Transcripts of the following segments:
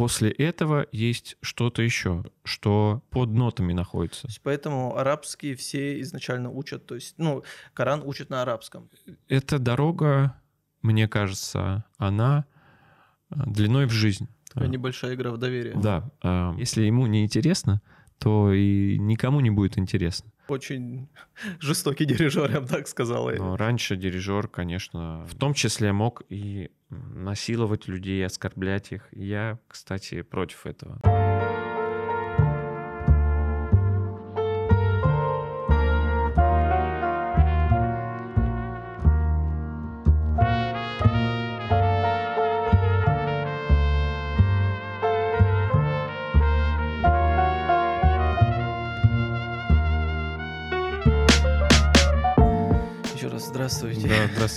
после этого есть что-то еще, что под нотами находится. Поэтому арабские все изначально учат, то есть, ну, Коран учит на арабском. Эта дорога, мне кажется, она э, длиной в жизнь. Такая небольшая игра в доверие. Да. А, если ему не интересно, то и никому не будет интересно. Очень жестокий дирижер, я бы так сказал. Но раньше дирижер, конечно, в том числе мог и насиловать людей, оскорблять их. Я, кстати, против этого.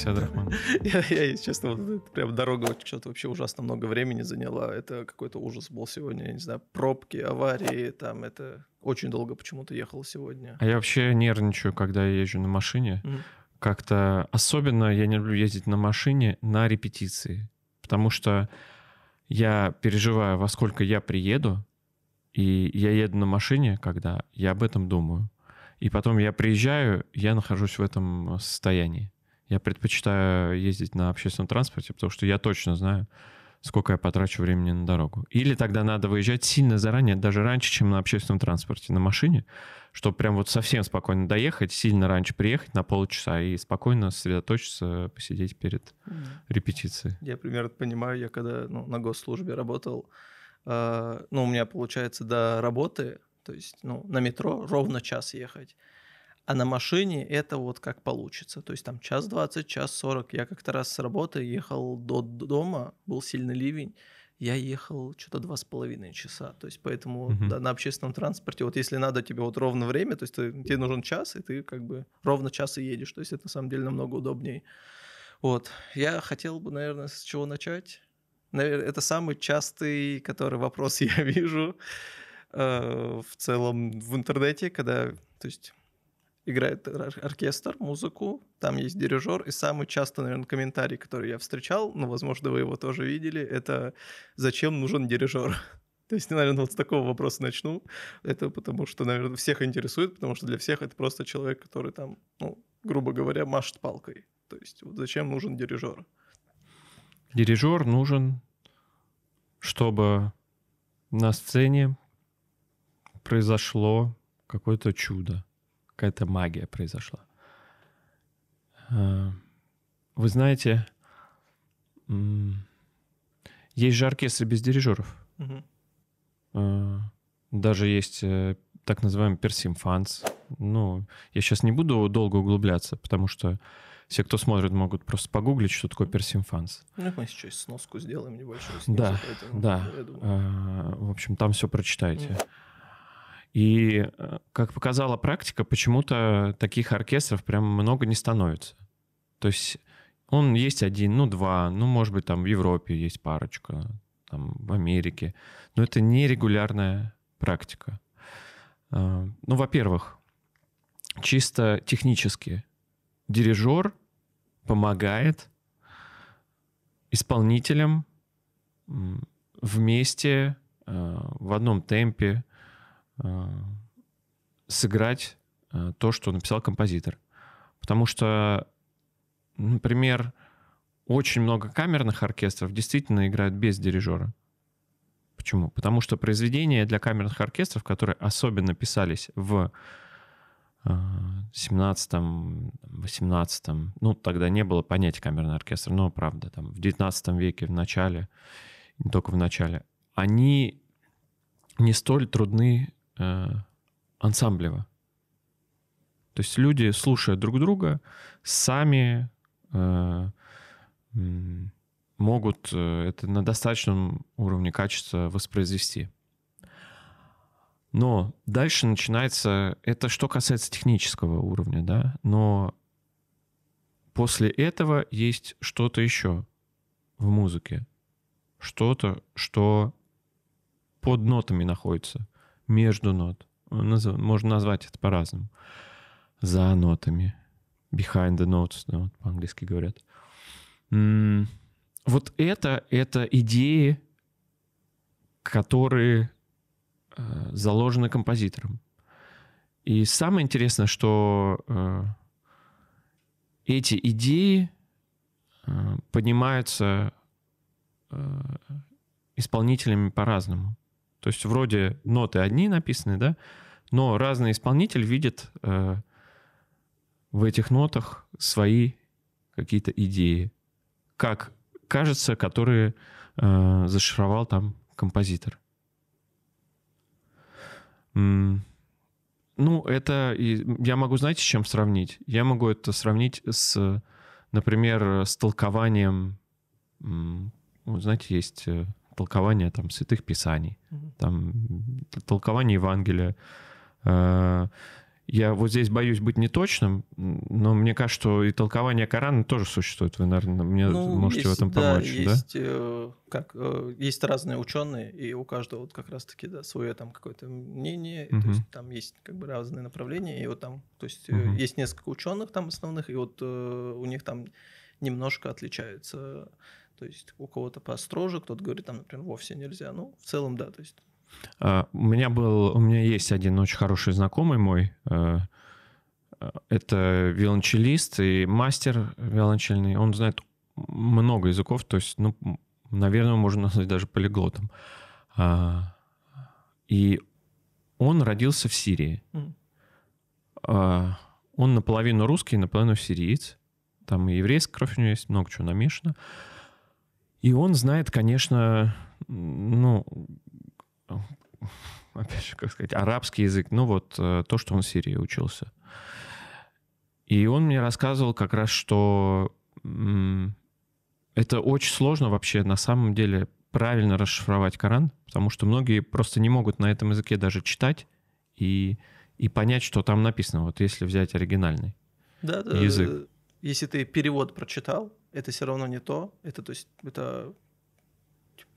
Здравствуйте, Адрахман. я, я, если честно, вот, прям дорога что-то вообще ужасно много времени заняла. Это какой-то ужас был сегодня. Я не знаю, пробки, аварии, там это очень долго почему-то ехал сегодня. А я вообще нервничаю, когда я езжу на машине. Mm. Как-то особенно я не люблю ездить на машине на репетиции. Потому что я переживаю, во сколько я приеду, и я еду на машине, когда я об этом думаю. И потом я приезжаю, я нахожусь в этом состоянии. Я предпочитаю ездить на общественном транспорте, потому что я точно знаю, сколько я потрачу времени на дорогу. Или тогда надо выезжать сильно заранее, даже раньше, чем на общественном транспорте, на машине, чтобы прям вот совсем спокойно доехать, сильно раньше приехать на полчаса и спокойно сосредоточиться, посидеть перед mm. репетицией. Я примерно понимаю, я когда ну, на госслужбе работал, э, ну, у меня, получается, до работы то есть, ну, на метро ровно час ехать. А на машине это вот как получится. То есть там час двадцать, час сорок. Я как-то раз с работы ехал до дома, был сильный ливень. Я ехал что-то два с половиной часа. То есть поэтому uh-huh. да, на общественном транспорте, вот если надо тебе вот ровно время, то есть ты, тебе нужен час, и ты как бы ровно час и едешь. То есть это на самом деле намного удобнее. Вот. Я хотел бы, наверное, с чего начать. Наверное, это самый частый, который вопрос я вижу. Э, в целом в интернете, когда, то есть играет оркестр, музыку, там есть дирижер, и самый часто, наверное, комментарий, который я встречал, ну, возможно, вы его тоже видели, это «Зачем нужен дирижер?» То есть, наверное, вот с такого вопроса начну. Это потому что, наверное, всех интересует, потому что для всех это просто человек, который там, ну, грубо говоря, машет палкой. То есть, вот зачем нужен дирижер? Дирижер нужен, чтобы на сцене произошло какое-то чудо, какая-то магия произошла. А, вы знаете, есть же оркестры без дирижеров. Угу. Даже есть э, так называемый персимфанс. Ну, я сейчас не буду долго углубляться, потому что все, кто смотрит, могут просто погуглить, что такое персимфанс. Ну, мы сейчас сноску сделаем небольшую. Снизу, да, поэтому, да. А, в общем, там все прочитайте. Mm. И, э, как показала практика, почему-то таких оркестров прям много не становится. То есть он есть один, ну два, ну может быть там в Европе есть парочка, там в Америке. Но это нерегулярная практика. А, ну, во-первых, чисто технически дирижер помогает исполнителям вместе э, в одном темпе Э, сыграть э, то, что написал композитор. Потому что, например, очень много камерных оркестров действительно играют без дирижера. Почему? Потому что произведения для камерных оркестров, которые особенно писались в 17-18, э, ну, тогда не было понятия камерный оркестр, но, правда, там в 19 веке, в начале, не только в начале, они не столь трудны э, ансамблево. То есть люди, слушая друг друга, сами э, могут э, это на достаточном уровне качества воспроизвести. Но дальше начинается, это что касается технического уровня, да, но после этого есть что-то еще в музыке, что-то, что под нотами находится между нот. Можно назвать это по-разному. За нотами. Behind the notes, да, вот по-английски говорят. Вот это, это идеи которые э, заложены композитором. И самое интересное, что э, эти идеи э, поднимаются исполнителями по-разному. То есть вроде ноты одни написаны, да, но разный исполнитель видит э, в этих нотах свои какие-то идеи, как кажется, которые э, зашифровал там композитор. Ну, это я могу, знаете, с чем сравнить? Я могу это сравнить с, например, с толкованием, знаете, есть э, толкование там святых писаний, mm-hmm. там толкование Евангелия. Э, я вот здесь боюсь быть неточным, но мне кажется, что и толкование Корана тоже существует. Вы, наверное, мне ну, можете есть, в этом да, помочь, есть, да? Э, как, э, есть разные ученые, и у каждого вот как раз-таки да, свое там какое-то мнение, угу. то есть там есть как бы разные направления, и вот там, то есть угу. есть несколько ученых там основных, и вот у них там немножко отличается, то есть у кого-то построже, кто-то говорит там, например, вовсе нельзя, ну в целом да, то есть а, у меня был, у меня есть один очень хороший знакомый мой. Э, это виолончелист и мастер виолончельный. Он знает много языков, то есть, ну, наверное, можно назвать даже полиглотом. А, и он родился в Сирии. Mm. Он наполовину русский, наполовину сириец. Там и еврейская кровь у него есть, много чего намешано. И он знает, конечно, ну, опять же, как сказать, арабский язык, ну вот э, то, что он в Сирии учился. И он мне рассказывал как раз, что это очень сложно вообще на самом деле правильно расшифровать Коран, потому что многие просто не могут на этом языке даже читать и, и понять, что там написано, вот если взять оригинальный да, да, язык. Если ты перевод прочитал, это все равно не то. Это, то есть, это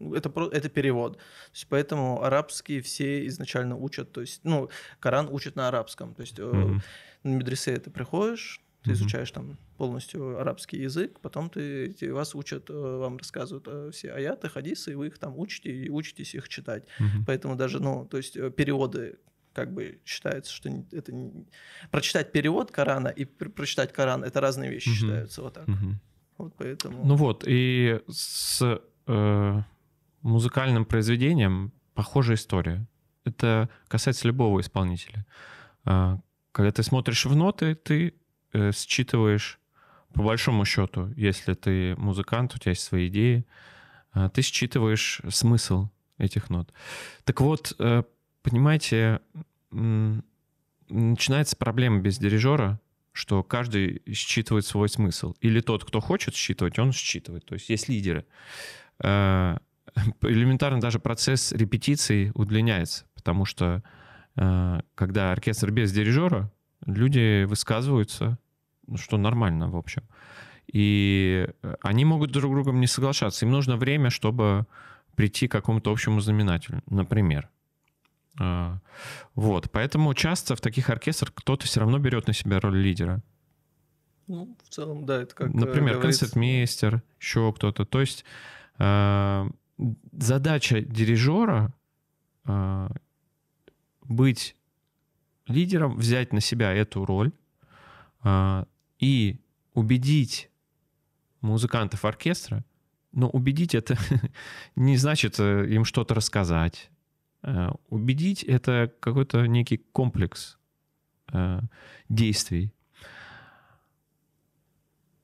это, это перевод. То есть, поэтому арабские все изначально учат, то есть, ну, Коран учат на арабском. То есть mm-hmm. на медресе ты приходишь, ты mm-hmm. изучаешь там полностью арабский язык, потом ты, ты вас учат, э, вам рассказывают э, все аяты, хадисы, и вы их там учите и учитесь их читать. Mm-hmm. Поэтому даже, ну, то есть переводы как бы считается, что это не... прочитать перевод Корана и прочитать Коран это разные вещи mm-hmm. считаются вот так. Mm-hmm. Вот поэтому. Ну вот и с э, музыкальным произведением похожая история. Это касается любого исполнителя. А, когда ты смотришь в ноты, ты э, считываешь, по большому счету, если ты музыкант, у тебя есть свои идеи, а, ты считываешь смысл этих нот. Так вот, э, понимаете, начинается проблема без дирижера, что каждый считывает свой смысл. Или тот, кто хочет считывать, он считывает. То есть есть лидеры. А, элементарно даже процесс репетиции удлиняется, потому что э, когда оркестр без дирижера, люди высказываются, ну, что нормально, в общем. И они могут друг с другом не соглашаться. Им нужно время, чтобы прийти к какому-то общему знаменателю, например. Э, вот, поэтому часто в таких оркестрах кто-то все равно берет на себя роль лидера. Ну, в целом, да, это как... Например, говорится... концертмейстер, еще кто-то. То есть э, задача дирижера э, быть лидером, взять на себя эту роль э, и убедить музыкантов оркестра, но убедить это не значит э, им что-то рассказать. Э, убедить это какой-то некий комплекс э, действий.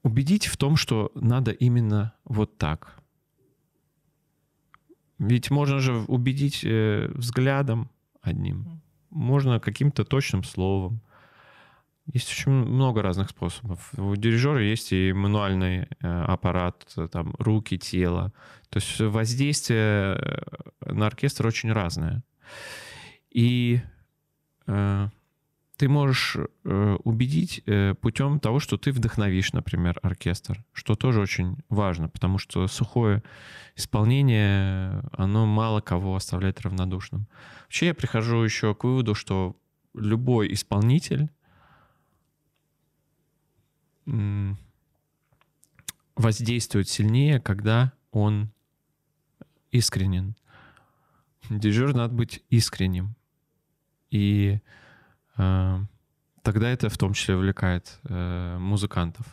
Убедить в том, что надо именно вот так — ведь можно же убедить э, взглядом одним, можно каким-то точным словом. Есть очень много разных способов. У дирижера есть и мануальный э, аппарат, там руки, тело. То есть воздействие э, на оркестр очень разное. И э, ты можешь э, убедить э, путем того, что ты вдохновишь, например, оркестр, что тоже очень важно, потому что сухое исполнение, оно мало кого оставляет равнодушным. Вообще я прихожу еще к выводу, что любой исполнитель воздействует сильнее, когда он искренен. дирижер надо быть искренним. И э, тогда это в том числе увлекает э, музыкантов.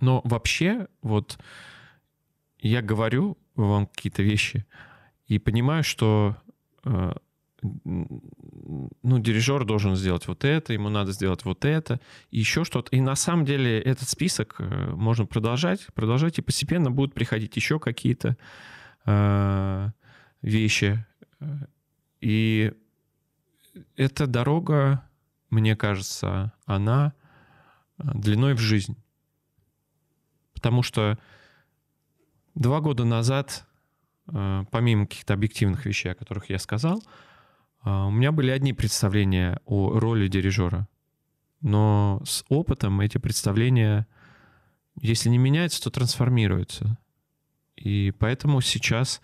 Но вообще, вот я говорю вам какие-то вещи и понимаю, что э, ну, дирижер должен сделать вот это, ему надо сделать вот это, еще что-то. И на самом деле этот список э, можно продолжать, продолжать, и постепенно будут приходить еще какие-то э, вещи. И эта дорога, мне кажется, она э, длиной в жизнь. Потому что два года назад, э, помимо каких-то объективных вещей, о которых я сказал, у меня были одни представления о роли дирижера. Но с опытом эти представления, если не меняются, то трансформируются. И поэтому сейчас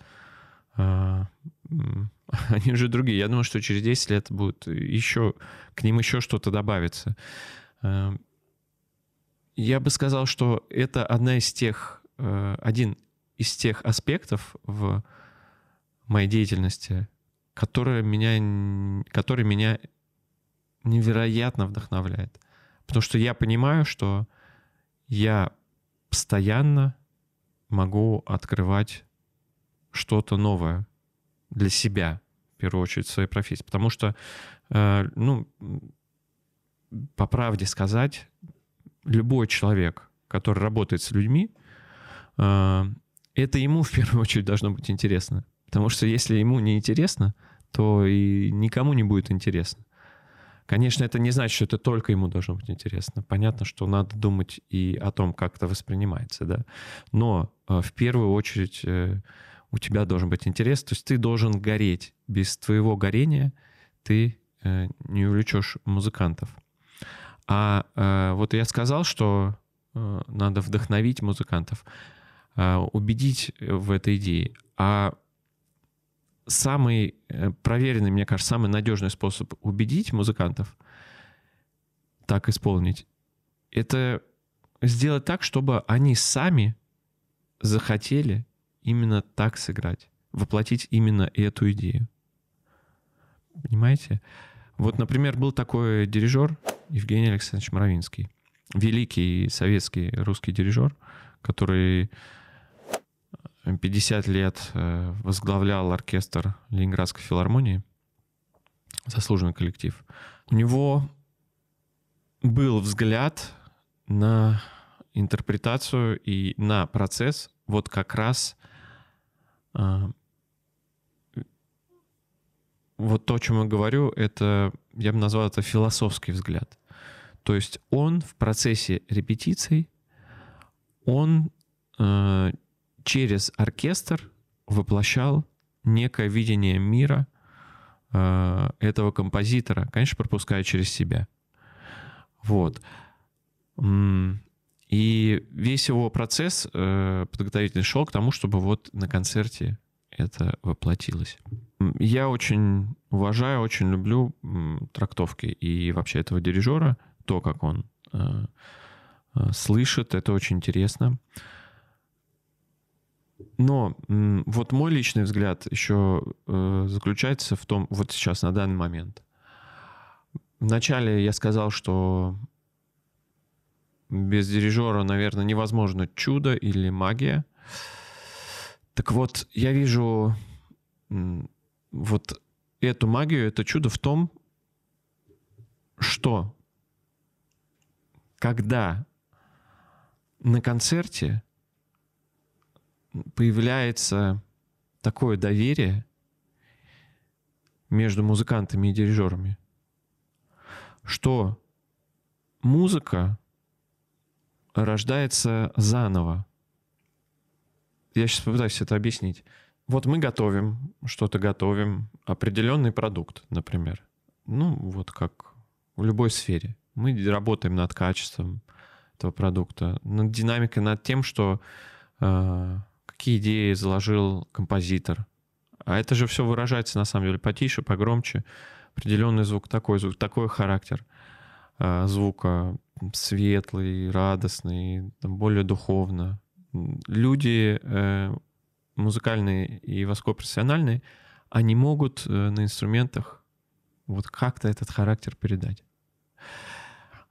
они уже другие. Я думаю, что через 10 лет будет еще, к ним еще что-то добавится. Эм, я бы сказал, что это одна из тех, э, один из тех аспектов в моей деятельности, который меня, который меня невероятно вдохновляет. Потому что я понимаю, что я постоянно могу открывать что-то новое для себя, в первую очередь, в своей профессии. Потому что, э, ну, по правде сказать, любой человек, который работает с людьми, э, это ему в первую очередь должно быть интересно. Потому что если ему не интересно, то и никому не будет интересно. Конечно, это не значит, что это только ему должно быть интересно. Понятно, что надо думать и о том, как это воспринимается, да. Но э, в первую очередь у тебя должен быть интерес, то есть ты должен гореть. Без твоего горения ты э, не увлечешь музыкантов. А э, вот я сказал, что э, надо вдохновить музыкантов, э, убедить в этой идее. А самый э, проверенный, мне кажется, самый надежный способ убедить музыкантов так исполнить, это сделать так, чтобы они сами захотели именно так сыграть, воплотить именно эту идею. Понимаете? Вот, например, был такой дирижер Евгений Александрович Моровинский, великий советский русский дирижер, который 50 лет э, возглавлял оркестр Ленинградской филармонии, заслуженный коллектив. У него был взгляд на интерпретацию и на процесс вот как раз а, вот то, о чем я говорю, это, я бы назвал это философский взгляд. То есть он в процессе репетиций, он э, через оркестр воплощал некое видение мира э, этого композитора, конечно, пропуская через себя. Вот. И весь его процесс э, подготовительный шел к тому, чтобы вот на концерте это воплотилось. Я очень уважаю, очень люблю трактовки и вообще этого дирижера, то, как он э, э, слышит, это очень интересно. Но вот мой личный взгляд еще э, заключается в том, вот сейчас, на данный момент. Вначале я сказал, что без дирижера, наверное, невозможно чудо или магия. Так вот, я вижу вот эту магию, это чудо в том, что когда на концерте появляется такое доверие между музыкантами и дирижерами, что музыка рождается заново. Я сейчас попытаюсь это объяснить. Вот мы готовим, что-то готовим, определенный продукт, например. Ну, вот как в любой сфере. Мы работаем над качеством этого продукта, над динамикой, над тем, что э, какие идеи заложил композитор. А это же все выражается, на самом деле, потише, погромче. Определенный звук, такой звук, такой характер э, звука, светлый, радостный, более духовно. Люди э, музыкальные и высокопрофессиональные, они могут э, на инструментах вот как-то этот характер передать.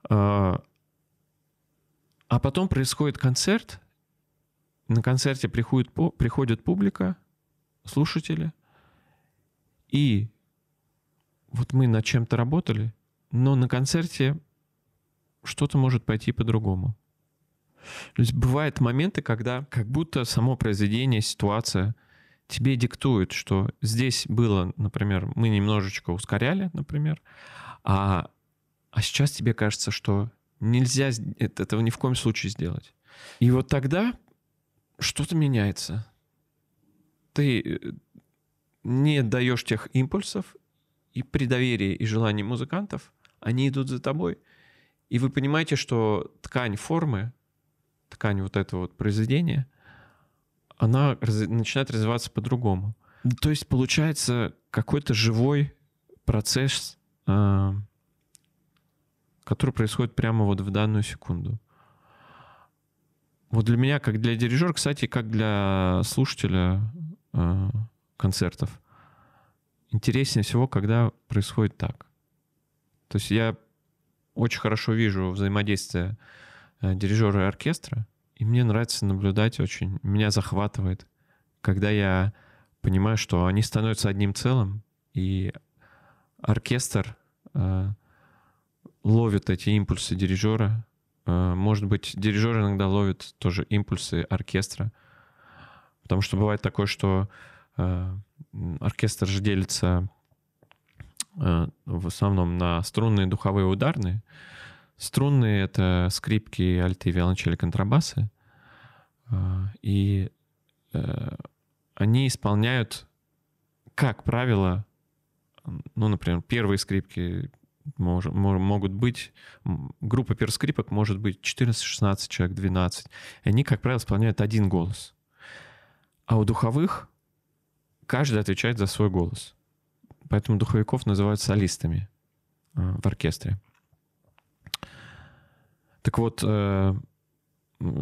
А, а потом происходит концерт, на концерте приходит, приходит публика, слушатели, и вот мы над чем-то работали, но на концерте что-то может пойти по-другому. То есть бывают моменты, когда как будто само произведение, ситуация тебе диктует, что здесь было, например, мы немножечко ускоряли, например, а, а сейчас тебе кажется, что нельзя этого ни в коем случае сделать. И вот тогда что-то меняется. Ты э, не даешь тех импульсов, и при доверии и желании музыкантов они идут за тобой. И вы понимаете, что ткань формы, ткань вот этого вот произведения, она раз, начинает развиваться по-другому. То есть получается какой-то живой процесс, э, который происходит прямо вот в данную секунду. Вот для меня, как для дирижера, кстати, как для слушателя э, концертов, интереснее всего, когда происходит так. То есть я очень хорошо вижу взаимодействие э, дирижера и оркестра, и мне нравится наблюдать очень, меня захватывает, когда я понимаю, что они становятся одним целым, и оркестр э, ловит эти импульсы дирижера. Э, может быть, дирижер иногда ловит тоже импульсы оркестра. Потому что бывает такое, что э, оркестр же делится э, в основном на струнные, духовые, ударные. Струнные — это скрипки, альты, виолончели, контрабасы. И они исполняют, как правило, ну, например, первые скрипки мож, могут быть, группа перскрипок может быть 14-16 человек, 12. И они, как правило, исполняют один голос. А у духовых каждый отвечает за свой голос. Поэтому духовиков называют солистами э, в оркестре. Так вот, э,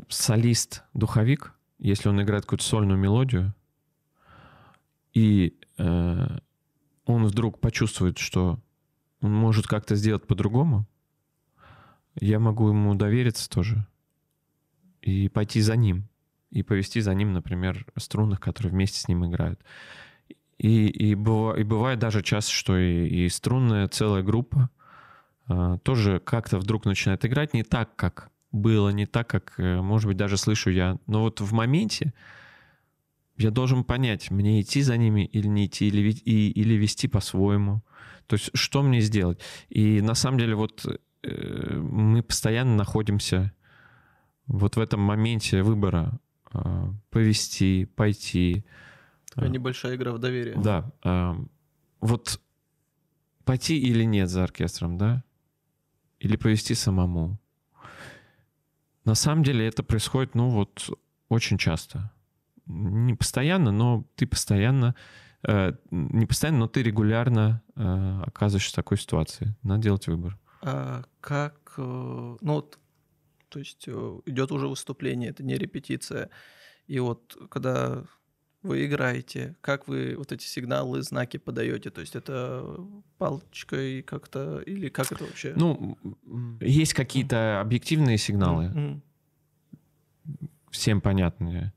солист-духовик, если он играет какую-то сольную мелодию, и э, он вдруг почувствует, что он может как-то сделать по-другому, я могу ему довериться тоже и пойти за ним, и повести за ним, например, струнных, которые вместе с ним играют. И, и, быва, и бывает даже часто, что и, и струнная целая группа а, тоже как-то вдруг начинает играть не так, как было, не так, как, э, может быть, даже слышу я. Но вот в моменте я должен понять, мне идти за ними или не идти, или, и, или вести по-своему. То есть что мне сделать? И на самом деле вот э, мы постоянно находимся вот в этом моменте выбора э, повести, пойти. Такая небольшая игра в доверие. Да. Э, вот пойти или нет за оркестром, да? Или повести самому. На самом деле это происходит, ну вот, очень часто. Не постоянно, но ты постоянно, э, не постоянно, но ты регулярно э, оказываешься в такой ситуации. Надо делать выбор. А как, э, ну вот, то есть э, идет уже выступление, это не репетиция. И вот когда вы играете, как вы вот эти сигналы, знаки подаете? То есть это палочкой как-то или как это вообще? Ну, есть какие-то объективные сигналы, Мгм. всем понятные.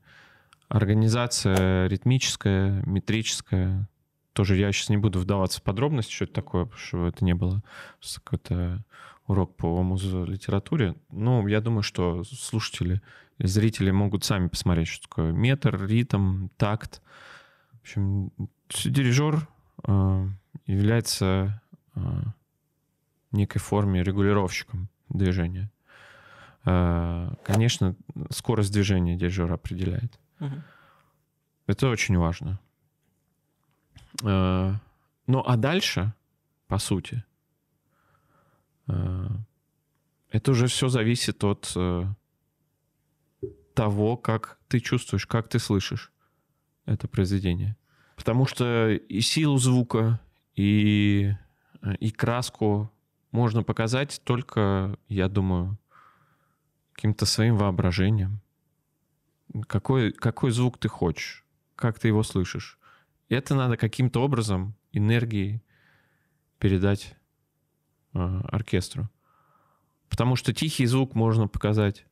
Организация ритмическая, метрическая. Тоже я сейчас не буду вдаваться в подробности, что это такое, потому что это не было какой-то урок по музлитературе. Ну, я думаю, что слушатели зрители могут сами посмотреть, что такое метр, ритм, такт. В общем, дирижер э, является э, некой форме регулировщиком движения. Э, конечно, скорость движения дирижер определяет. Угу. Это очень важно. Э, ну а дальше, по сути, э, это уже все зависит от э, того, как ты чувствуешь, как ты слышишь это произведение. Потому что и силу звука, и, и краску можно показать только, я думаю, каким-то своим воображением. Какой, какой звук ты хочешь? как ты его слышишь. Это надо каким-то образом энергией передать э, оркестру. Потому что тихий звук можно показать,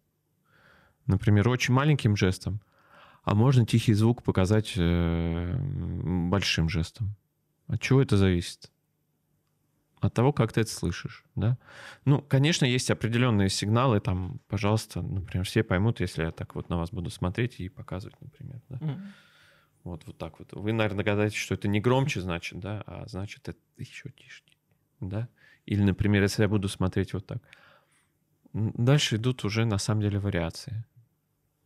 например, очень маленьким жестом, а можно тихий звук показать э, большим жестом. От чего это зависит? От того, как ты это слышишь, да? Ну, конечно, есть определенные сигналы, там, пожалуйста, например, все поймут, если я так вот на вас буду смотреть и показывать, например, да? Mm. Вот, вот так вот. Вы, наверное, догадаетесь, что это не громче, значит, да, а значит, это еще тише, да? Или, например, если я буду смотреть вот так. Дальше идут уже, на самом деле, вариации.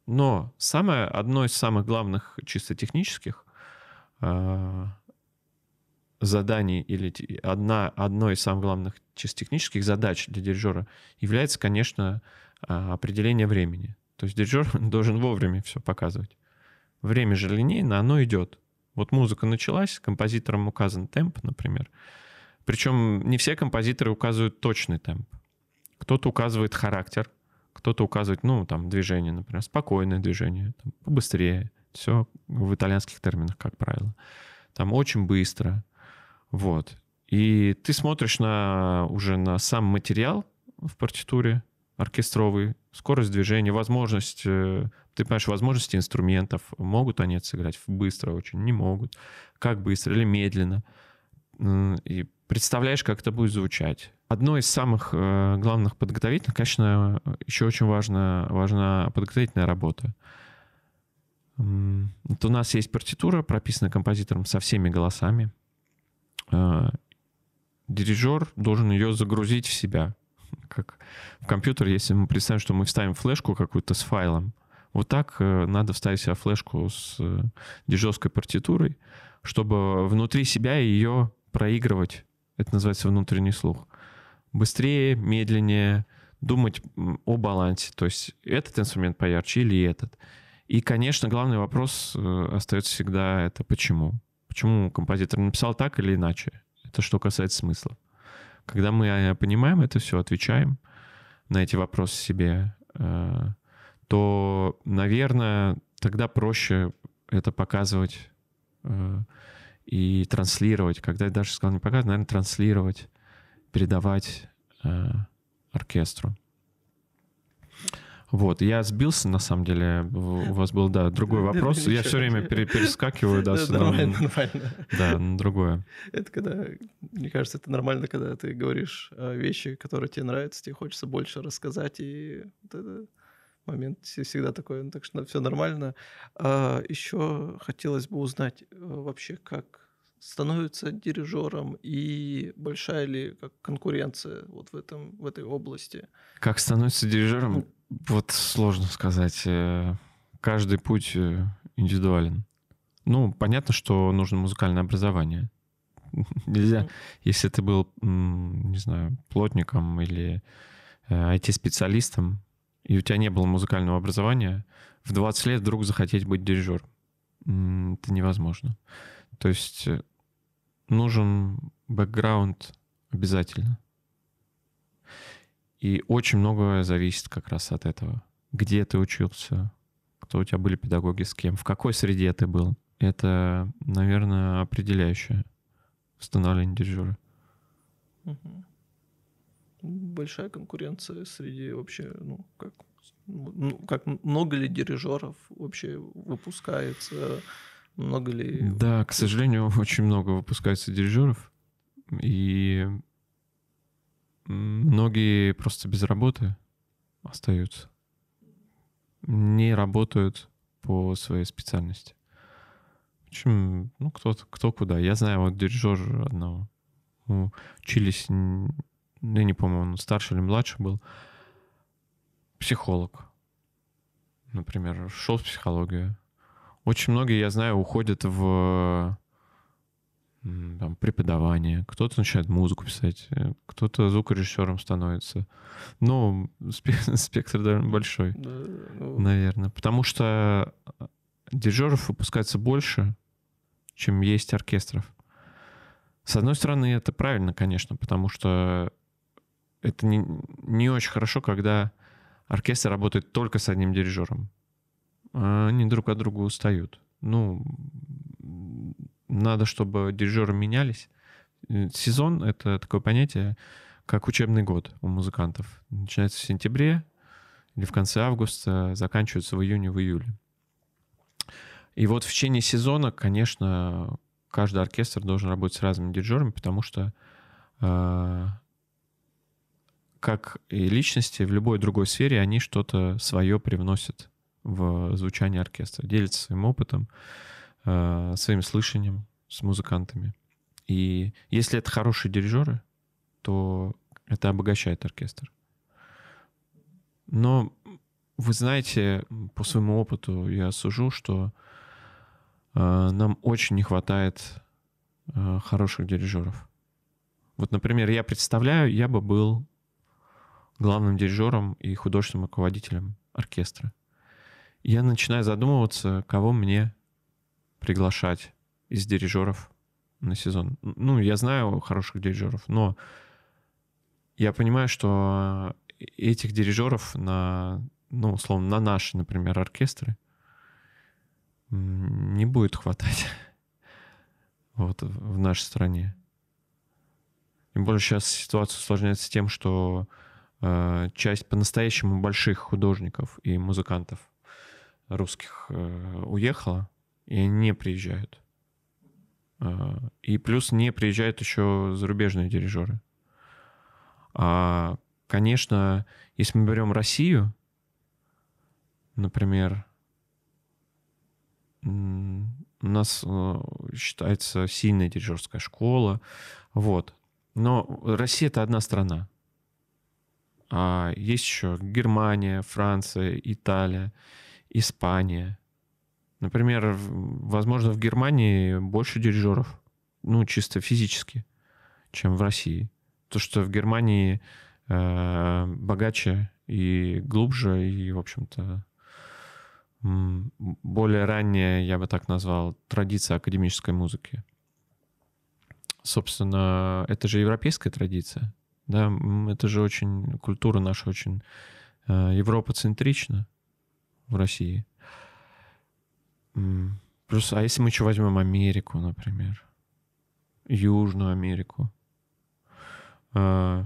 Но самое, одно из самых главных чисто технических э, заданий или одна, одно из самых главных чисто технических задач для дирижера является, конечно, э, определение времени. То есть дирижер должен вовремя все показывать. Время же линейно, оно идет. Вот музыка началась, композитором указан темп, например. Причем не все композиторы указывают точный темп. Кто-то указывает характер, кто-то указывает, ну, там, движение, например, спокойное движение, там, побыстрее. Все в итальянских терминах, как правило. Там очень быстро. Вот. И ты смотришь на, уже на сам материал в партитуре оркестровый, скорость движения, возможность, э, ты понимаешь, возможности инструментов. Могут они это сыграть быстро очень, не могут. Как быстро или медленно. И представляешь, как это будет звучать. Одно из самых э, главных подготовительных, конечно, еще очень важна, важна подготовительная работа. Вот у нас есть партитура, прописанная композитором со всеми голосами. Э, дирижер должен ее загрузить в себя. Как в компьютер, если мы представим, что мы вставим флешку какую-то с файлом, вот так э, надо вставить себе флешку с э, дирижерской партитурой, чтобы внутри себя ее проигрывать это называется внутренний слух. Быстрее, медленнее, думать о балансе. То есть этот инструмент поярче или этот. И, конечно, главный вопрос э, остается всегда это почему. Почему композитор написал так или иначе. Это что касается смысла. Когда мы э, понимаем это все, отвечаем на эти вопросы себе, э, то, наверное, тогда проще это показывать и транслировать, когда я даже сказал не показывать, наверное, транслировать, передавать э, оркестру. Вот, я сбился, на самом деле, у вас был, да, другой вопрос. Я все время перескакиваю, да, сюда. Нормально, нормально. Да, другое. Это когда, мне кажется, это нормально, когда ты говоришь вещи, которые тебе нравятся, тебе хочется больше рассказать, и это момент всегда такой, ну, так что все нормально. А еще хотелось бы узнать э, вообще, как становится дирижером и большая ли как конкуренция вот в, этом, в этой области? Как становится дирижером? Вот сложно сказать. Э, каждый путь э, индивидуален. Ну, понятно, что нужно музыкальное образование. Нельзя, если ты был, не знаю, плотником или IT-специалистом, и у тебя не было музыкального образования, в 20 лет вдруг захотеть быть дирижером. Это невозможно. То есть э, нужен бэкграунд обязательно. И очень многое зависит как раз от этого. Где ты учился, кто у тебя были педагоги, с кем, в какой среде ты был. Это, наверное, определяющее становление дирижера. Угу большая конкуренция среди вообще, ну, как, ну, как много ли дирижеров вообще выпускается, много ли... Да, к сожалению, очень много выпускается дирижеров, и многие просто без работы остаются, не работают по своей специальности. Причем, ну, кто, кто куда. Я знаю вот дирижер одного. Учились я не помню, он старше или младше был, психолог, например, шел в психологию. Очень многие, я знаю, уходят в там, преподавание, кто-то начинает музыку писать, э, кто-то звукорежиссером становится. Ну, спектр довольно большой, да, ну... наверное. Потому что дирижеров выпускается больше, чем есть оркестров. С одной стороны, это правильно, конечно, потому что это не, не очень хорошо, когда оркестр работает только с одним дирижером. Они друг от друга устают. ну, надо, чтобы дирижеры менялись. Сезон — это такое понятие, как учебный год у музыкантов. Начинается в сентябре или в конце августа, заканчивается в июне, в июле. И вот в течение сезона, конечно, каждый оркестр должен работать с разными дирижерами, потому что э, как и личности в любой другой сфере, они что-то свое привносят в звучание оркестра, делятся своим опытом, своим слышанием с музыкантами. И если это хорошие дирижеры, то это обогащает оркестр. Но вы знаете, по своему опыту я сужу, что э, нам очень не хватает э, хороших дирижеров. Вот, например, я представляю, я бы был главным дирижером и художественным руководителем оркестра. я начинаю задумываться, кого мне приглашать из дирижеров на сезон. Ну, я знаю хороших дирижеров, но я понимаю, что этих дирижеров на, ну, условно, на наши, например, оркестры не будет хватать вот в нашей стране. Тем более сейчас ситуация усложняется тем, что э, часть по-настоящему больших художников и музыкантов русских э, уехала, и они не приезжают. Э, и плюс не приезжают еще зарубежные дирижеры. А, конечно, если мы берем Россию, например, у нас э, считается сильная дирижерская школа, вот. Но Россия это одна страна. А есть еще Германия, Франция, Италия, Испания. Например, возможно, в Германии больше дирижеров, ну, чисто физически, чем в России. То, что в Германии э, богаче и глубже, и, в общем-то, более ранняя, я бы так назвал, традиция академической музыки. Собственно, это же европейская традиция. Да, это же очень, культура наша очень э, европоцентрична в России. Плюс, а если мы еще возьмем Америку, например, Южную Америку, э,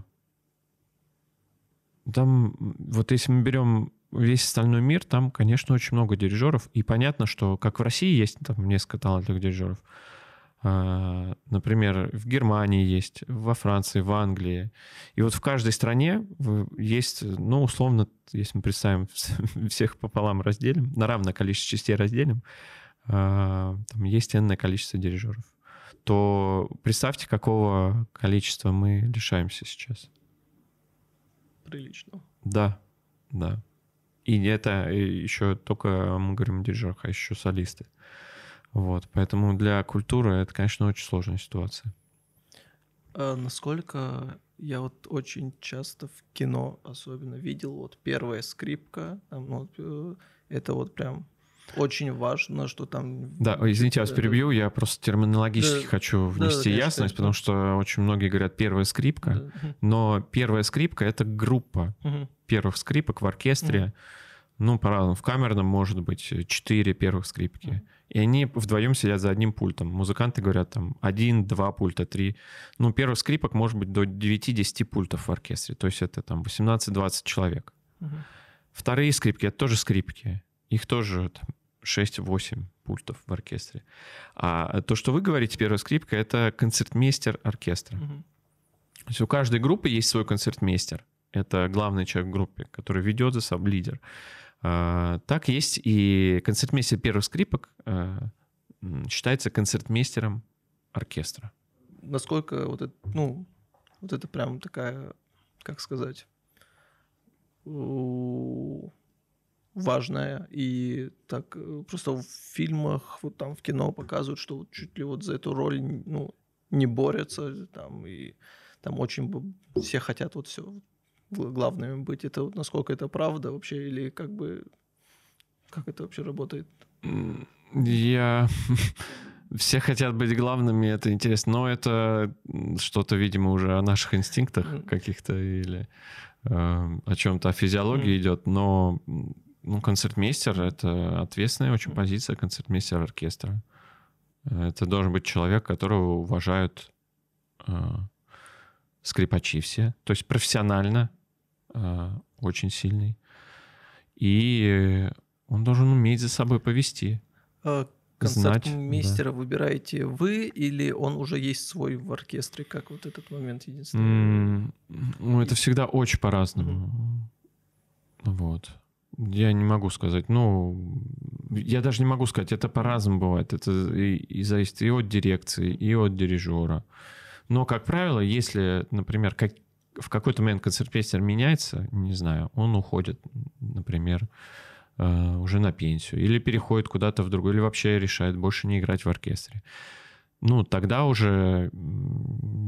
там, вот если мы берем весь остальной мир, там, конечно, очень много дирижеров. И понятно, что как в России есть там несколько талантливых дирижеров, а, например, в Германии есть, во Франции, в Англии. И вот в каждой стране есть, ну, условно, если мы представим всех пополам разделим, на равное количество частей разделим, а, там есть энное количество дирижеров. То представьте, какого количества мы лишаемся сейчас. Прилично. Да, да. И это еще только мы говорим о дирижерах, а еще солисты. Вот, поэтому для культуры это, конечно, очень сложная ситуация. А насколько я вот очень часто в кино особенно видел вот первая скрипка, там, вот, э, это вот прям очень важно, что там... Да, извините, я вас перебью, я просто терминологически да, хочу внести да, ясность, потому что очень многие говорят первая скрипка, да. но первая скрипка — это группа угу. первых скрипок в оркестре, угу. Ну, по-разному, в камерном может быть четыре первых скрипки. И они вдвоем сидят за одним пультом. Музыканты говорят там один, два пульта, три. Ну, первых скрипок может быть до 9-10 пультов в оркестре. То есть это там 18-20 человек. Угу. Вторые скрипки — это тоже скрипки. Их тоже там, 6-8 пультов в оркестре. А то, что вы говорите, первая скрипка — это концертмейстер оркестра. Угу. То есть у каждой группы есть свой концертмейстер. Это главный человек в группе, который ведет за собой лидер. А, так есть и концертмейстер первых скрипок а, считается концертмейстером оркестра. Насколько вот это, ну, вот это прям такая, как сказать, важная и так э, просто в фильмах, вот там в кино показывают, что вот чуть ли вот за эту роль, ну, не борются там и там очень все хотят вот все главными быть. Это вот насколько это правда вообще или как бы как это вообще работает? Я все хотят быть главными, это интересно, но это что-то, видимо, уже о наших инстинктах mm. каких-то или э, о чем-то о физиологии mm. идет, но ну, концертмейстер — это ответственная очень позиция концертмейстера оркестра. Это должен быть человек, которого уважают э, скрипачи все. То есть профессионально очень сильный. И он должен уметь за собой повести. А концертмейстера да. выбираете вы или он уже есть свой в оркестре? Как вот этот момент единственный? Mm, ну, это всегда очень по-разному. Вот. Я не могу сказать. Ну, я даже не могу сказать. Это по-разному бывает. Это и, и зависит и от дирекции, и от дирижера. Но, как правило, если, например, как, в какой-то момент концертмейстер меняется, не знаю, он уходит, например, э, уже на пенсию, или переходит куда-то в другой, или вообще решает больше не играть в оркестре. Ну, тогда уже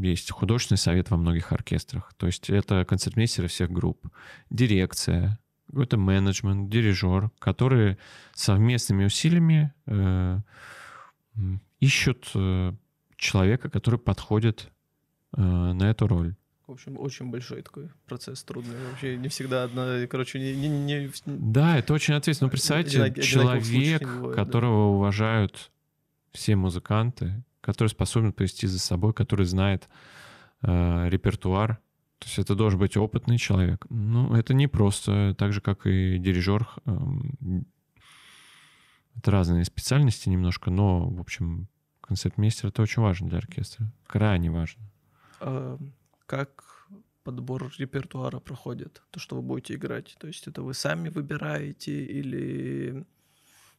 есть художественный совет во многих оркестрах. То есть это концертмейстеры всех групп, дирекция, какой-то менеджмент, дирижер, которые совместными усилиями э, ищут э, человека, который подходит э, на эту роль. В общем, очень большой такой процесс трудный. Вообще не всегда одна, короче, не... не, не... Да, это очень ответственно. Ну, представьте, один, человек, бывает, которого да. уважают все музыканты, который способен повести за собой, который знает э, репертуар, то есть это должен быть опытный человек. Ну, это не просто, так же, как и дирижер. Эм, это разные специальности немножко, но, в общем, концертмейстер — это очень важно для оркестра. Крайне важно. Как подбор репертуара проходит? То, что вы будете играть? То есть это вы сами выбираете или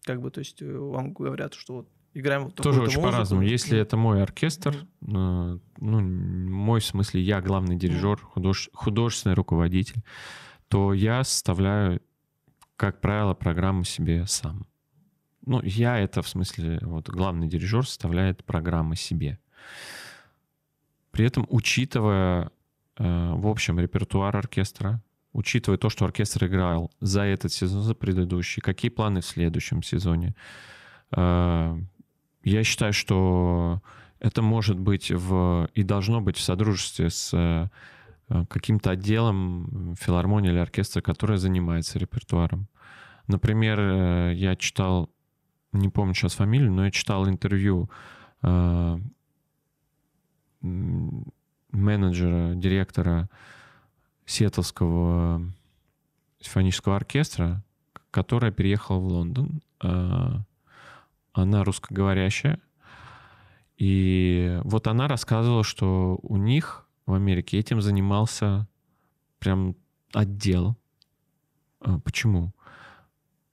как бы, то есть э, вам говорят, что вот играем вот Тоже очень по-разному. Если это мой оркестр, mm-hmm. ну, мой, в смысле, я главный дирижер, худож... художественный руководитель, то я составляю, как правило, программу себе сам. Ну, я это, в смысле, вот главный дирижер составляет программы себе. При этом, учитывая, э, в общем, репертуар оркестра, учитывая то, что оркестр играл за этот сезон, за предыдущий, какие планы в следующем сезоне, э, я считаю, что это может быть в, и должно быть в содружестве с э, каким-то отделом филармонии или оркестра, который занимается репертуаром. Например, я читал, не помню сейчас фамилию, но я читал интервью менеджера, директора Сиэтлского симфонического оркестра, которая переехала в Лондон она русскоговорящая. И вот она рассказывала, что у них в Америке этим занимался прям отдел. А, почему?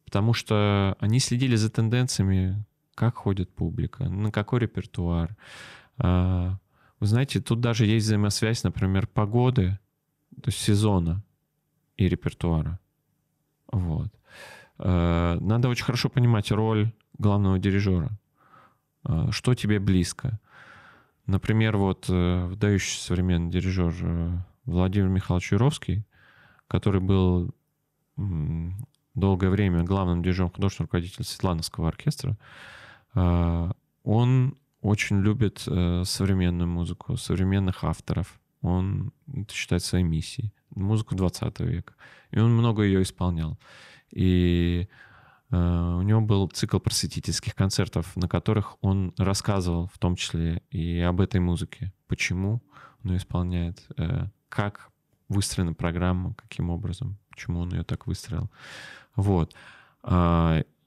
Потому что они следили за тенденциями, как ходит публика, на какой репертуар. Вы знаете, тут даже есть взаимосвязь, например, погоды, то есть сезона и репертуара. Вот. А, надо очень хорошо понимать роль главного дирижера. А, что тебе близко? Например, вот э, выдающий современный дирижер э, Владимир Михайлович Юровский, который был долгое время главным дирижером художественного руководителя Светлановского оркестра, он очень любит э, современную музыку, современных авторов. Он это считает своей миссией. Музыку 20 века. И он много ее исполнял. И Э, у него был цикл просветительских концертов, на которых он рассказывал в том числе и об этой музыке, почему он ее исполняет, э, как выстроена программа, каким образом, почему он ее так выстроил. Вот.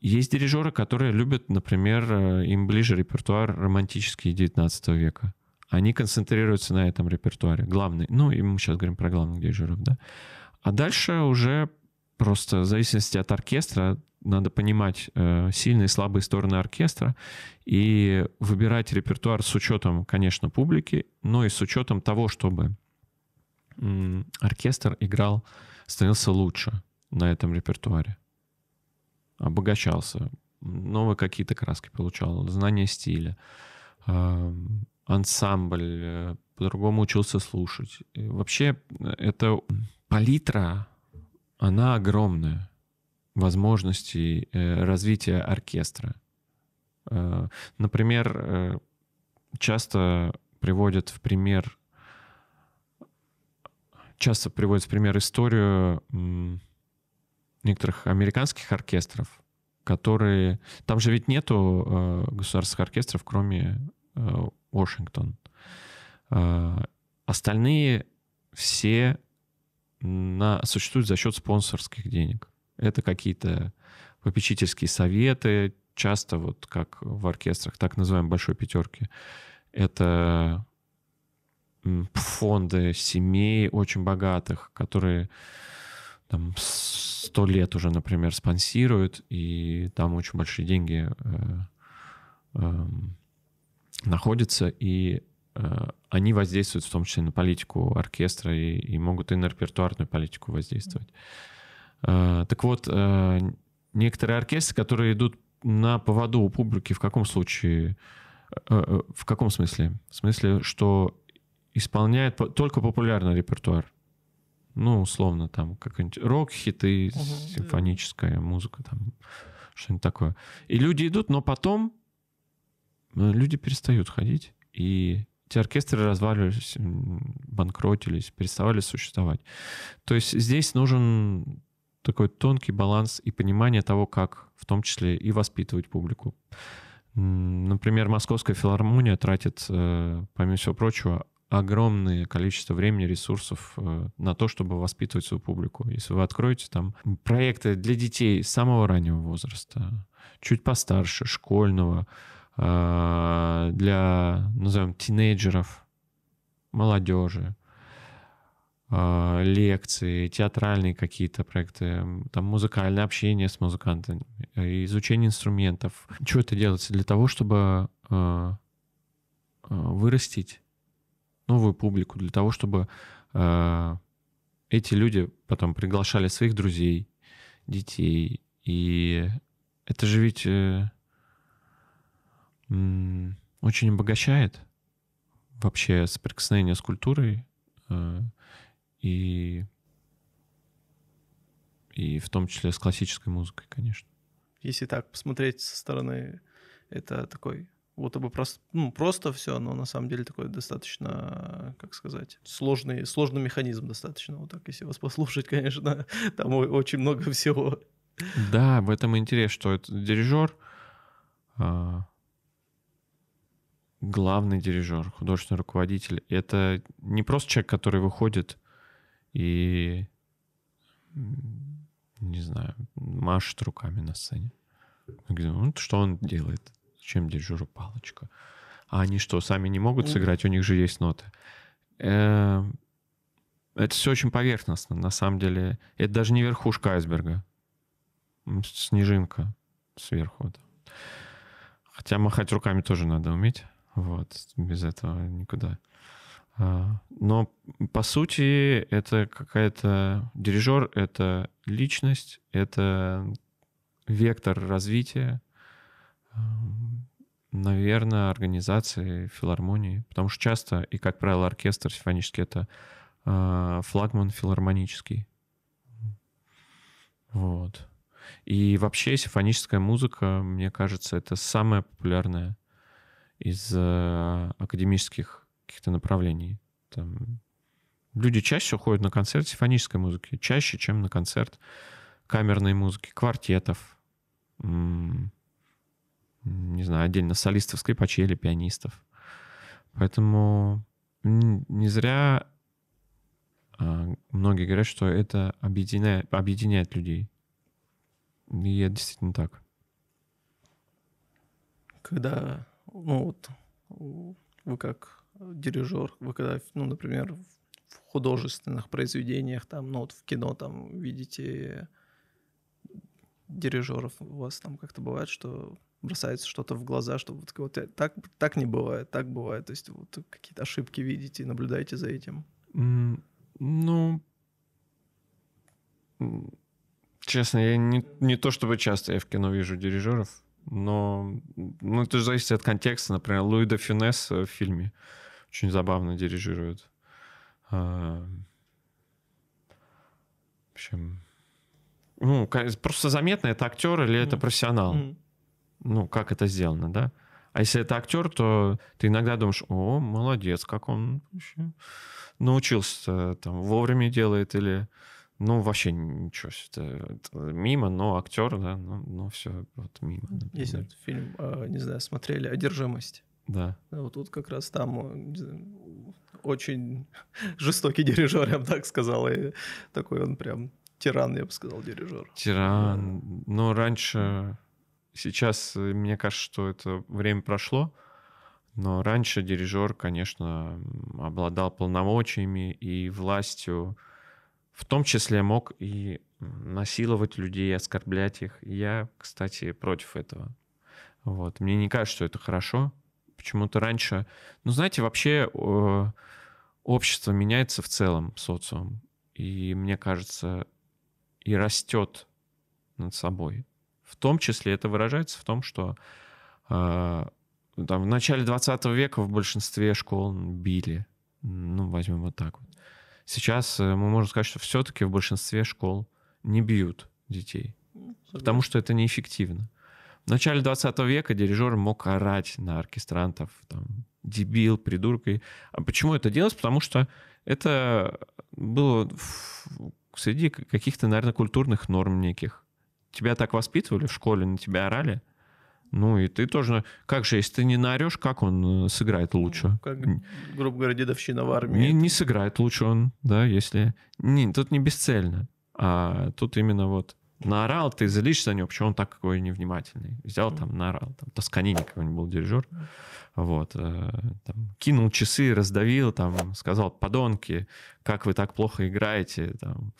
Есть дирижеры, которые любят, например, э, им ближе репертуар романтический 19 века. Они концентрируются на этом репертуаре. Главный, ну, и мы сейчас говорим про главных дирижеров, да. А дальше уже просто в зависимости от оркестра надо понимать э, сильные и слабые стороны оркестра и выбирать репертуар с учетом, конечно, публики, но и с учетом того, чтобы оркестр играл, становился лучше на этом репертуаре, обогащался, новые какие-то краски получал, знание стиля, э, ансамбль, э, по-другому учился слушать. И вообще это палитра, она огромная возможностей э, развития оркестра. Э, например, э, часто приводят в пример часто приводят в пример историю некоторых американских оркестров, которые... Там же ведь нету э, государственных оркестров, кроме э, Вашингтон. Э, остальные все на, существуют за счет спонсорских денег. Это какие-то попечительские советы, часто вот как в оркестрах, так называемой большой пятерки. Это фонды семей очень богатых, которые там сто лет уже, например, спонсируют, и там очень большие деньги э, э, находятся, и э, они воздействуют в том числе на политику оркестра и, и могут и на репертуарную политику воздействовать. Э, так вот, э, некоторые оркестры, которые идут на поводу у публики, в каком случае, э, э, в каком смысле? В смысле, что исполняет только популярный репертуар. Ну, условно, там какой-нибудь рок-хиты, угу, симфоническая музыка, там что-нибудь такое. И люди идут, но потом э, люди перестают ходить, и эти оркестры разваливались, банкротились, переставали существовать. То есть здесь нужен такой тонкий баланс и понимание того, как в том числе и воспитывать публику. Например, Московская филармония тратит, э, помимо всего прочего, огромное количество времени, ресурсов э, на то, чтобы воспитывать свою публику. Если вы откроете там проекты для детей самого раннего возраста, чуть постарше, школьного, э, для, назовем, тинейджеров, молодежи, э, лекции, театральные какие-то проекты, там музыкальное общение с музыкантами, изучение инструментов. Что это делается для того, чтобы вырастить новую публику, для того, чтобы э, эти люди потом приглашали своих друзей, детей. И это же ведь э, очень обогащает вообще соприкосновение с культурой э, и, и в том числе с классической музыкой, конечно. Если так посмотреть со стороны, это такой будто бы просто, ну, просто все, но на самом деле такой достаточно, как сказать, сложный, сложный механизм достаточно. Вот так, если вас послушать, конечно, там очень много всего. Да, в этом интерес, что это дирижер, а, главный дирижер, художественный руководитель. Это не просто человек, который выходит и, не знаю, машет руками на сцене. Ну, что он делает? Чем дирижеру палочка? А они что, сами не могут сыграть? У них же есть ноты. Эм, это все очень поверхностно, на самом деле. Это даже не верхушка айсберга. Снежинка сверху. Хотя махать руками тоже надо уметь. Вот, без этого никуда. А, но по сути это какая-то дирижер, это личность, это вектор развития, Наверное, организации филармонии. Потому что часто, и, как правило, оркестр симфонический — это э, флагман филармонический. Вот. И вообще симфоническая музыка, мне кажется, это самая популярная из э, академических каких-то направлений. Там люди чаще ходят на концерт симфонической музыки, чаще, чем на концерт камерной музыки, квартетов, не знаю, отдельно солистов, скрипачей или пианистов. Поэтому не зря а, многие говорят, что это объединяет, объединяет людей. И это действительно так. Когда, ну вот, вы как дирижер, вы когда, ну, например, в художественных произведениях, там, ну вот в кино там видите дирижеров, у вас там как-то бывает, что бросается что-то в глаза, что вот, вот э, так, так не бывает, так бывает. То есть вот какие-то ошибки видите, наблюдаете за этим. Mm, ну, честно, я не, не то чтобы часто я в кино вижу дирижеров, но ну, это же зависит от контекста. Например, Луи де Фюнес в фильме очень забавно дирижирует. А, в общем, ну, просто заметно, это актер или mm. это профессионал. Mm ну, как это сделано, да? А если это актер, то ты иногда думаешь, о, молодец, как он вообще научился там вовремя делает или Ну, вообще ничего, это, это мимо, но актер, да, ну, ну все, вот мимо. Например. Есть вот фильм, а, не знаю, смотрели «Одержимость». Да. Вот тут как раз там очень жестокий дирижер, я бы так сказал, и такой он прям тиран, я бы сказал, дирижер. Тиран. Но раньше, сейчас, э, мне кажется, что это время прошло, но раньше дирижер, конечно, обладал полномочиями и властью, в том числе мог и насиловать людей, оскорблять их. Я, кстати, против этого. Вот. Мне не кажется, что это хорошо. Почему-то раньше... Ну, знаете, вообще общество меняется в целом, социум. И мне кажется, и растет над собой. В том числе это выражается в том, что э, там, в начале 20 века в большинстве школ били. Ну, возьмем вот так вот. Сейчас э, мы можем сказать, что все-таки в большинстве школ не бьют детей. Согласен. Потому что это неэффективно. В начале 20 века дирижер мог орать на оркестрантов, там, дебил, придуркой. А почему это делалось? Потому что это было среди каких-то, наверное, культурных норм неких. Тебя так воспитывали в школе, на тебя орали. Ну и ты тоже... Как же, если ты не наорешь, как он э, сыграет лучше? Ну, как, грубо говоря, дедовщина в армии. Не, не сыграет лучше он, да, если... Не, тут не бесцельно. А тут именно вот наорал, ты злишься на него, почему он такой невнимательный. Взял там, наорал. Там Тосканини какой-нибудь был дирижер. Вот. Э, там, кинул часы, раздавил, там, сказал, подонки, как вы так плохо играете. Там.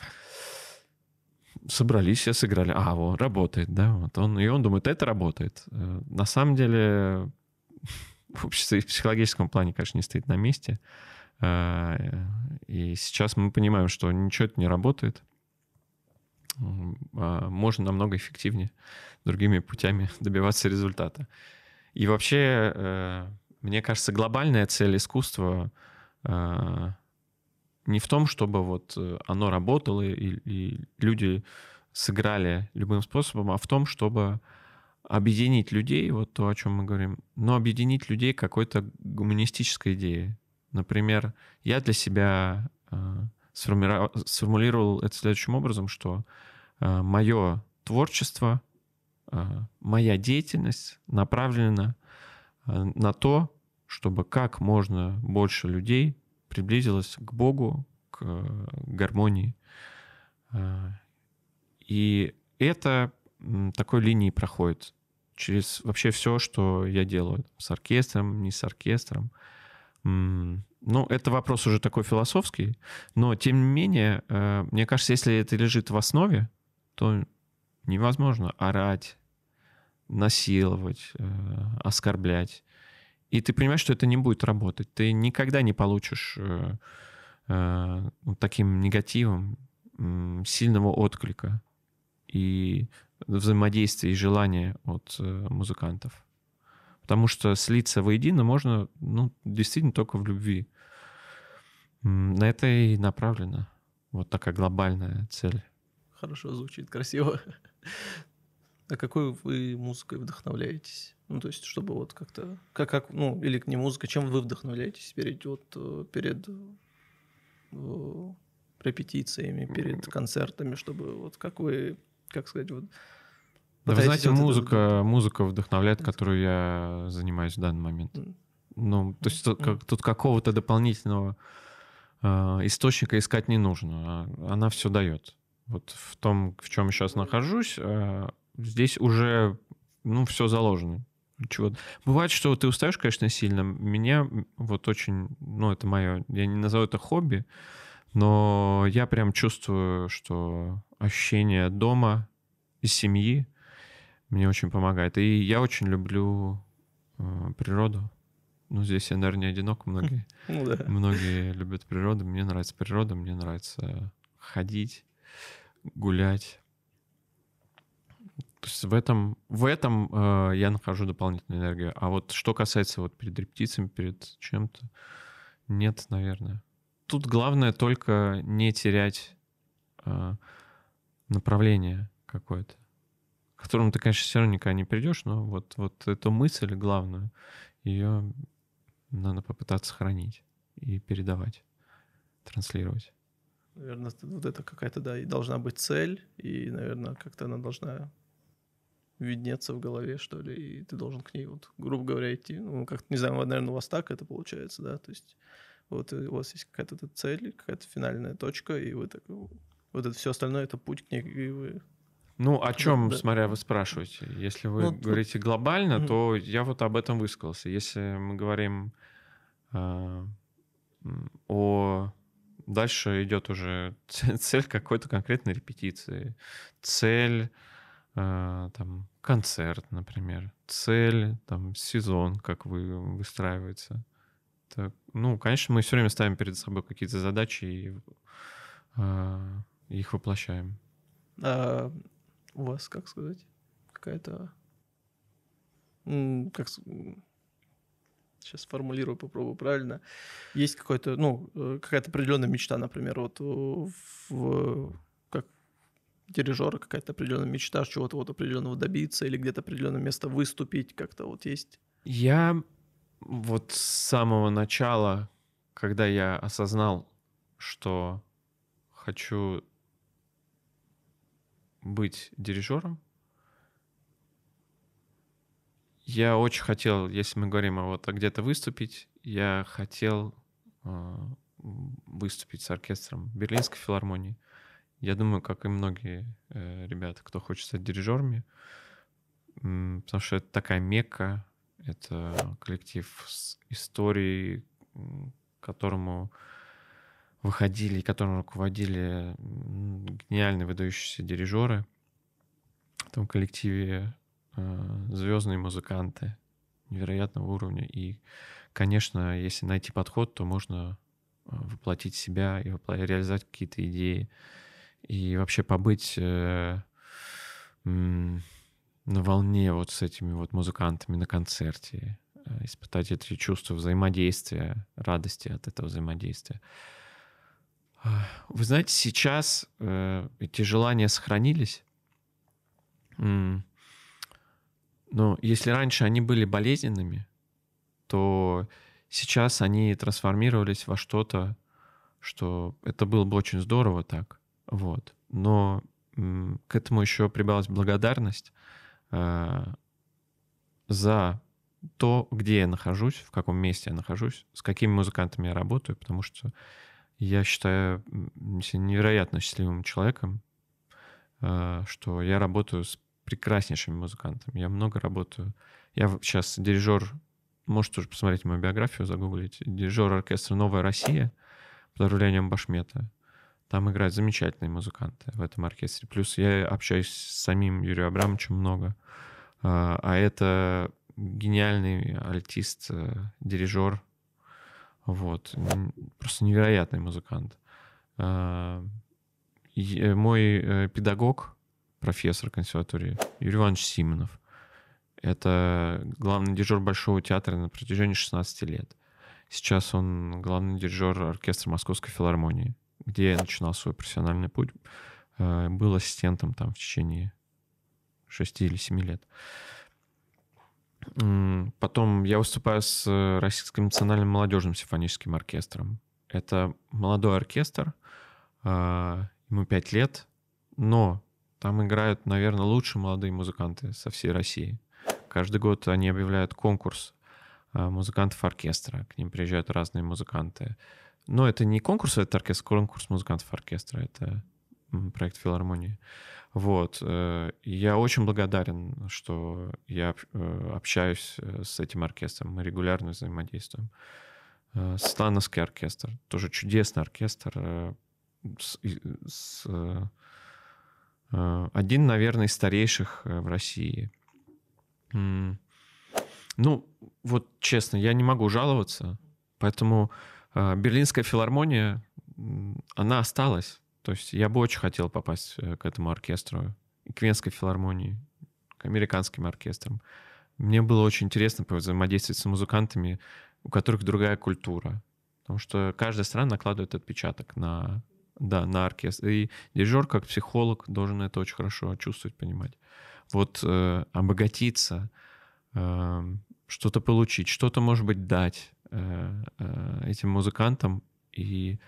Собрались, все сыграли. А, вот, работает, да. Вот он, и он думает, это работает. Э, на самом деле общество в психологическом плане, конечно, не стоит на месте. Э, и сейчас мы понимаем, что ничего это не работает. А можно намного эффективнее другими путями добиваться результата. И вообще, э, мне кажется, глобальная цель искусства не в том, чтобы вот э, оно работало и, и люди сыграли любым способом, а в том, чтобы объединить людей, вот то, о чем мы говорим, но объединить людей какой-то гуманистической идеей. Например, я для себя сформулировал это следующим образом, что мое творчество а, моя деятельность направлена а, на то, чтобы как можно больше людей приблизилось к Богу, к гармонии. А, и это такой линией проходит через вообще все, что я делаю. С оркестром, не с оркестром. Ну, это вопрос уже такой философский, но тем не менее, мне кажется, если это лежит в основе, то невозможно орать, насиловать, э, оскорблять. И ты понимаешь, что это не будет работать. Ты никогда не получишь э, э, таким негативом сильного отклика и взаимодействия и желания от музыкантов. Потому что слиться воедино можно ну, действительно только в любви. На это и направлена вот такая глобальная цель хорошо звучит, красиво. А какой вы музыкой вдохновляетесь? Ну, то есть, чтобы вот как-то... Как, как, ну, или не музыка, чем вы вдохновляетесь перед, вот, э, перед э, репетициями, перед концертами, чтобы вот как вы, как сказать, вот... Да, вы знаете, вот музыка, это... музыка вдохновляет, которую я занимаюсь в данный момент. Mm. Ну, то есть тут, как, тут какого-то дополнительного э, источника искать не нужно. А она все дает вот в том, в чем сейчас нахожусь, э, здесь уже, ну, все заложено. Чего... Бывает, что ты устаешь, конечно, сильно. Меня вот очень, ну, это мое, я не назову это хобби, но я прям чувствую, что ощущение дома и семьи мне очень помогает. И я очень люблю э, природу. Ну, здесь я, наверное, не одинок. Многие, ну, да. многие любят природу. Мне нравится природа, мне нравится ходить гулять. То есть в этом, в этом э, я нахожу дополнительную энергию. А вот что касается вот перед репетициями, перед чем-то, нет, наверное. Тут главное только не терять э, направление какое-то, к которому ты, конечно, все равно никогда не придешь, но вот, вот эту мысль главную, ее надо попытаться хранить и передавать, транслировать. Наверное, вот это какая-то, да, и должна быть цель, и, наверное, как-то она должна виднеться в голове, что ли, и ты должен к ней, вот, грубо говоря, идти. Ну, как не знаю, наверное, у вас так это получается, да, то есть вот у вас есть какая-то цель, какая-то финальная точка, и вы так, вот это все остальное, это путь к ней, и вы ну, о чем, да, смотря вы спрашиваете? Если вы ну, говорите глобально, mm то я вот об этом высказался. Если мы говорим э, о... Дальше идет уже цель какой-то конкретной репетиции. Цель, э, там, концерт, например. Цель, там, сезон, как вы выстраивается. Так, ну, конечно, мы все время ставим перед собой какие-то задачи и э, их воплощаем. А, у вас, как сказать, какая-то... Как... Сейчас формулирую, попробую правильно. Есть ну, э, какая-то определенная мечта, например, вот в, как дирижера какая-то определенная мечта чего-то вот определенного добиться или где-то определенное место выступить, как-то вот есть? Я вот с самого начала, когда я осознал, что хочу быть дирижером. Я очень хотел, если мы говорим о вот где-то выступить, я хотел э, выступить с оркестром Берлинской филармонии. Я думаю, как и многие э, ребята, кто хочет стать дирижерами, потому что это такая мекка, это коллектив с историей, которому выходили и которым руководили гениальные выдающиеся дирижеры. В том коллективе э, звездные музыканты невероятного уровня. И, конечно, если найти подход, то можно э, воплотить себя и реализовать какие-то идеи. И вообще побыть э, на волне вот с этими вот музыкантами на концерте, э, испытать эти чувства взаимодействия, радости от этого взаимодействия. Вы знаете, сейчас э, эти желания сохранились. Но если раньше они были болезненными, то сейчас они трансформировались во что-то, что это было бы очень здорово так. Вот. Но к этому еще прибавилась благодарность э, за то, где я нахожусь, в каком месте я нахожусь, с какими музыкантами я работаю, потому что я считаю себя невероятно счастливым человеком, а, что я работаю с прекраснейшими музыкантами. Я много работаю. Я сейчас дирижер, можете тоже посмотреть мою биографию, загуглить. Дирижер оркестра «Новая Россия» под управлением Башмета. Там играют замечательные музыканты в этом оркестре. Плюс я общаюсь с самим Юрием Абрамовичем много. А, а это гениальный альтист, э, дирижер, вот. Просто невероятный музыкант. А, э, мой э, педагог, профессор консерватории Юрий Иванович Симонов, это главный дирижер Большого театра на протяжении 16 лет. Сейчас он главный дирижер оркестра Московской филармонии, где я начинал свой профессиональный путь. А, был ассистентом там в течение 6 или 7 лет. Потом я выступаю с э, Российским национальным молодежным симфоническим оркестром. Это молодой оркестр, а, ему 5 лет, но там играют, наверное, лучшие молодые музыканты со всей России. Каждый год они объявляют конкурс музыкантов оркестра. К ним приезжают разные музыканты. Но это не конкурс, это оркестр, конкурс музыкантов оркестра. Это проект филармонии. Вот. Э, я очень благодарен, что я э, общаюсь э, с этим оркестром. Мы регулярно взаимодействуем. Становский оркестр. Тоже чудесный оркестр. С, с, один, наверное, из старейших в России. Ну, вот честно, я не могу жаловаться. Поэтому Берлинская филармония, она осталась. То есть я бы очень хотел попасть э, к этому оркестру, к Венской филармонии, к американским оркестрам. Мне было очень интересно взаимодействовать с музыкантами, у которых другая культура. Потому что каждая страна накладывает отпечаток на, да, на оркестр. И дирижер, как психолог, должен это очень хорошо чувствовать, понимать. Вот э, обогатиться, э, что-то получить, что-то, может быть, дать этим музыкантам и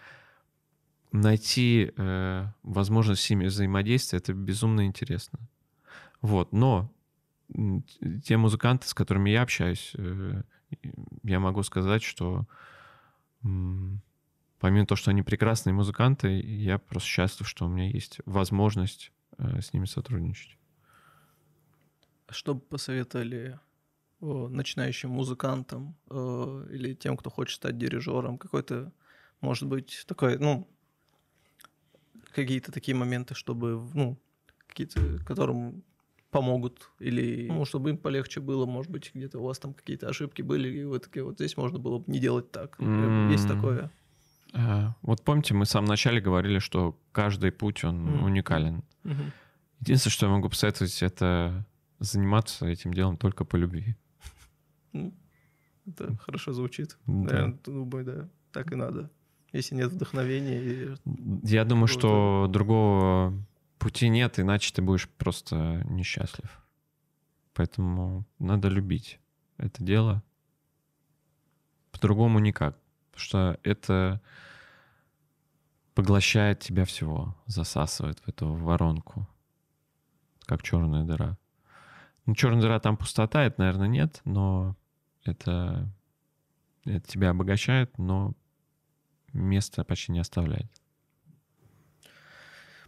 найти э, возможность с ними взаимодействия, это безумно интересно. Вот, но те музыканты, с которыми я общаюсь, э, я могу сказать, что помимо того, что они прекрасные музыканты, я просто счастлив, что у меня есть возможность э, с ними сотрудничать. Что бы посоветовали начинающим музыкантам э, или тем, кто хочет стать дирижером? Какой-то, может быть, такой, ну, какие-то такие моменты, чтобы, ну, какие-то, которым помогут, или ну, чтобы им полегче было, может быть, где-то у вас там какие-то ошибки были, и вы такие, вот здесь можно было бы не делать так. Mm-hmm. Есть такое. А, вот помните, мы в самом начале говорили, что каждый путь, он mm-hmm. уникален. Mm-hmm. Единственное, что я могу посоветовать, это заниматься этим делом только по любви. Это хорошо звучит. Да. Я думаю, да, так и надо. Если нет вдохновения. Я думаю, что другого пути нет, иначе ты будешь просто несчастлив. Поэтому надо любить это дело. По-другому никак. Потому что это поглощает тебя всего, засасывает в эту воронку, как черная дыра. Ну, черная дыра там пустота, это, наверное, нет, но это, это тебя обогащает, но места почти не оставляет.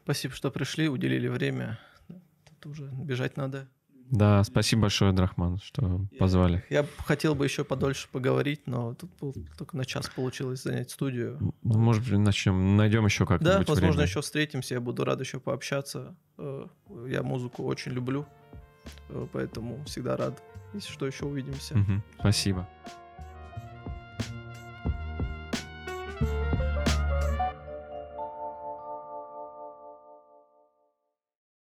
Спасибо, что пришли, уделили время. Тут уже бежать надо. Да, спасибо большое, Драхман, что позвали. Я, хотел бы еще подольше поговорить, но тут был, только на час получилось занять студию. Ну, может быть, начнем, найдем еще как-нибудь Да, возможно, время. еще встретимся, я буду рад еще пообщаться. Э, я музыку очень люблю, поэтому всегда рад, если что, еще увидимся. Спасибо.